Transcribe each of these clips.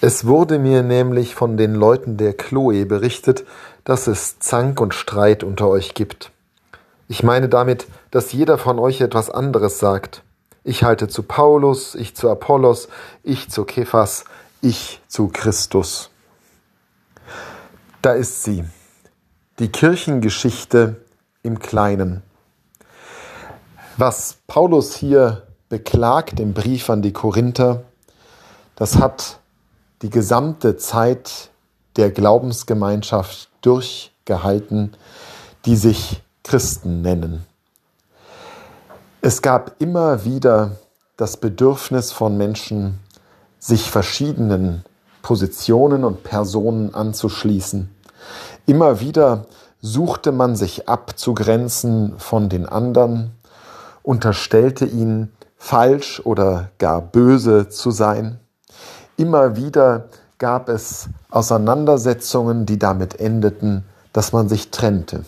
Es wurde mir nämlich von den Leuten der Chloe berichtet, dass es Zank und Streit unter euch gibt. Ich meine damit, dass jeder von euch etwas anderes sagt. Ich halte zu Paulus, ich zu Apollos, ich zu Kephas, ich zu Christus. Da ist sie, die Kirchengeschichte im Kleinen. Was Paulus hier beklagt im Brief an die Korinther, das hat die gesamte Zeit der Glaubensgemeinschaft durchgehalten, die sich Christen nennen. Es gab immer wieder das Bedürfnis von Menschen, sich verschiedenen Positionen und Personen anzuschließen. Immer wieder suchte man sich abzugrenzen von den anderen, unterstellte ihnen falsch oder gar böse zu sein. Immer wieder gab es Auseinandersetzungen, die damit endeten, dass man sich trennte.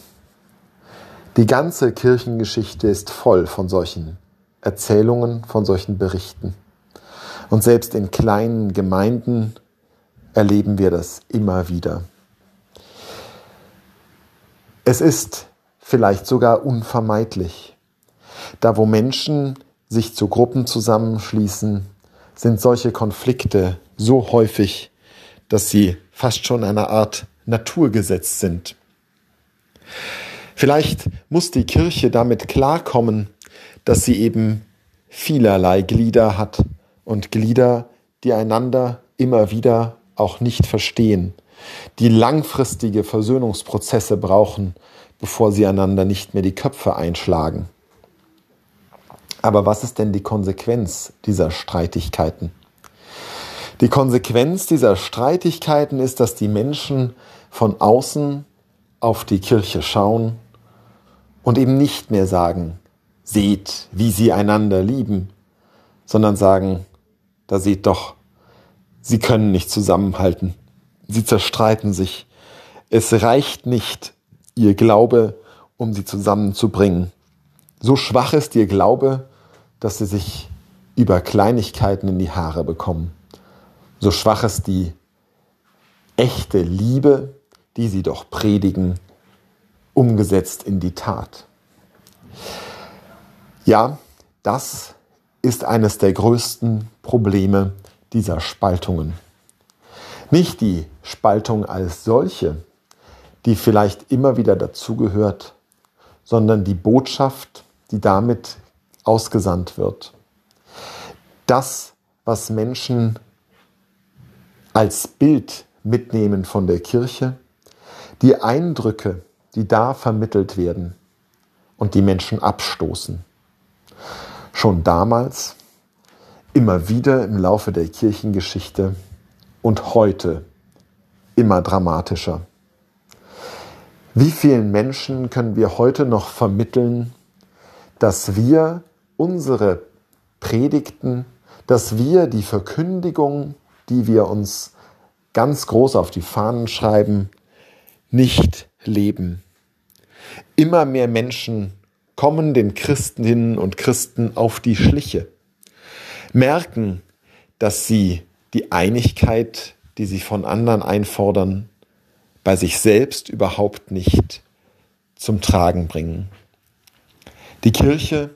Die ganze Kirchengeschichte ist voll von solchen Erzählungen, von solchen Berichten. Und selbst in kleinen Gemeinden erleben wir das immer wieder. Es ist vielleicht sogar unvermeidlich. Da wo Menschen sich zu Gruppen zusammenschließen, sind solche Konflikte so häufig, dass sie fast schon eine Art Naturgesetz sind. Vielleicht muss die Kirche damit klarkommen, dass sie eben vielerlei Glieder hat und Glieder, die einander immer wieder auch nicht verstehen, die langfristige Versöhnungsprozesse brauchen, bevor sie einander nicht mehr die Köpfe einschlagen. Aber was ist denn die Konsequenz dieser Streitigkeiten? Die Konsequenz dieser Streitigkeiten ist, dass die Menschen von außen auf die Kirche schauen und eben nicht mehr sagen, seht, wie sie einander lieben, sondern sagen, da seht doch, sie können nicht zusammenhalten, sie zerstreiten sich, es reicht nicht, ihr Glaube, um sie zusammenzubringen. So schwach ist ihr Glaube, dass sie sich über Kleinigkeiten in die Haare bekommen. So schwach ist die echte Liebe, die sie doch predigen, umgesetzt in die Tat. Ja, das ist eines der größten Probleme dieser Spaltungen. Nicht die Spaltung als solche, die vielleicht immer wieder dazugehört, sondern die Botschaft, die damit ausgesandt wird. Das, was Menschen als Bild mitnehmen von der Kirche, die Eindrücke, die da vermittelt werden und die Menschen abstoßen. Schon damals, immer wieder im Laufe der Kirchengeschichte und heute immer dramatischer. Wie vielen Menschen können wir heute noch vermitteln, dass wir unsere Predigten, dass wir die Verkündigung, die wir uns ganz groß auf die Fahnen schreiben, nicht leben. Immer mehr Menschen kommen den Christinnen und Christen auf die Schliche, merken, dass sie die Einigkeit, die sie von anderen einfordern, bei sich selbst überhaupt nicht zum Tragen bringen. Die Kirche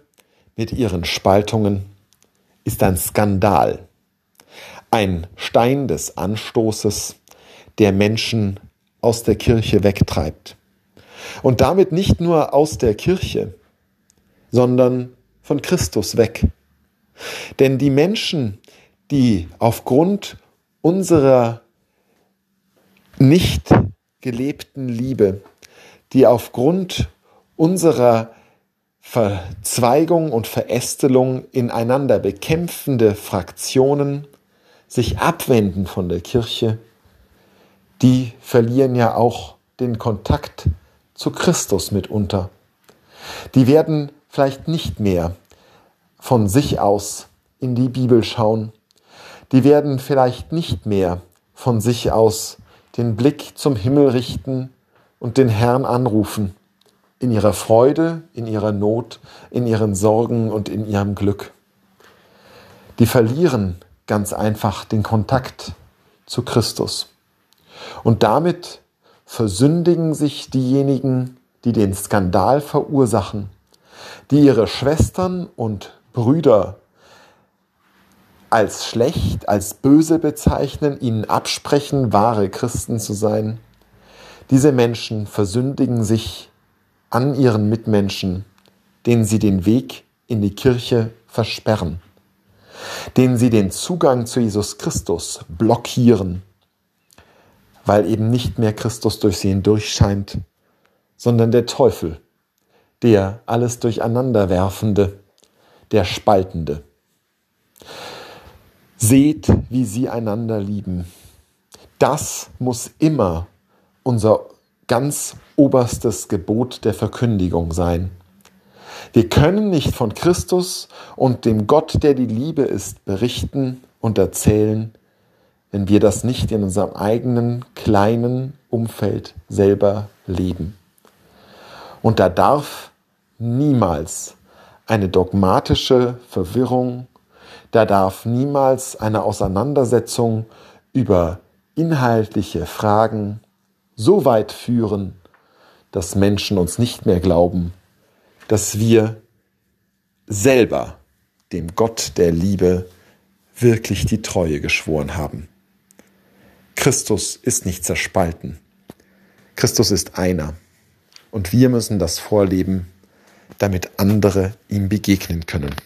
mit ihren Spaltungen ist ein Skandal, ein Stein des Anstoßes, der Menschen aus der Kirche wegtreibt. Und damit nicht nur aus der Kirche, sondern von Christus weg. Denn die Menschen, die aufgrund unserer nicht gelebten Liebe, die aufgrund unserer Verzweigung und Verästelung ineinander bekämpfende Fraktionen sich abwenden von der Kirche, die verlieren ja auch den Kontakt zu Christus mitunter. Die werden vielleicht nicht mehr von sich aus in die Bibel schauen. Die werden vielleicht nicht mehr von sich aus den Blick zum Himmel richten und den Herrn anrufen, in ihrer Freude, in ihrer Not, in ihren Sorgen und in ihrem Glück. Die verlieren ganz einfach den Kontakt zu Christus. Und damit versündigen sich diejenigen, die den Skandal verursachen, die ihre Schwestern und Brüder als schlecht, als böse bezeichnen, ihnen absprechen, wahre Christen zu sein. Diese Menschen versündigen sich an ihren Mitmenschen, denen sie den Weg in die Kirche versperren, denen sie den Zugang zu Jesus Christus blockieren, weil eben nicht mehr Christus durch sie hindurchscheint, sondern der Teufel, der alles durcheinanderwerfende, der Spaltende. Seht, wie sie einander lieben. Das muss immer unser ganz oberstes Gebot der Verkündigung sein. Wir können nicht von Christus und dem Gott, der die Liebe ist, berichten und erzählen, wenn wir das nicht in unserem eigenen kleinen Umfeld selber leben. Und da darf niemals eine dogmatische Verwirrung, da darf niemals eine Auseinandersetzung über inhaltliche Fragen so weit führen, dass Menschen uns nicht mehr glauben, dass wir selber dem Gott der Liebe wirklich die Treue geschworen haben. Christus ist nicht zerspalten. Christus ist einer. Und wir müssen das vorleben, damit andere ihm begegnen können.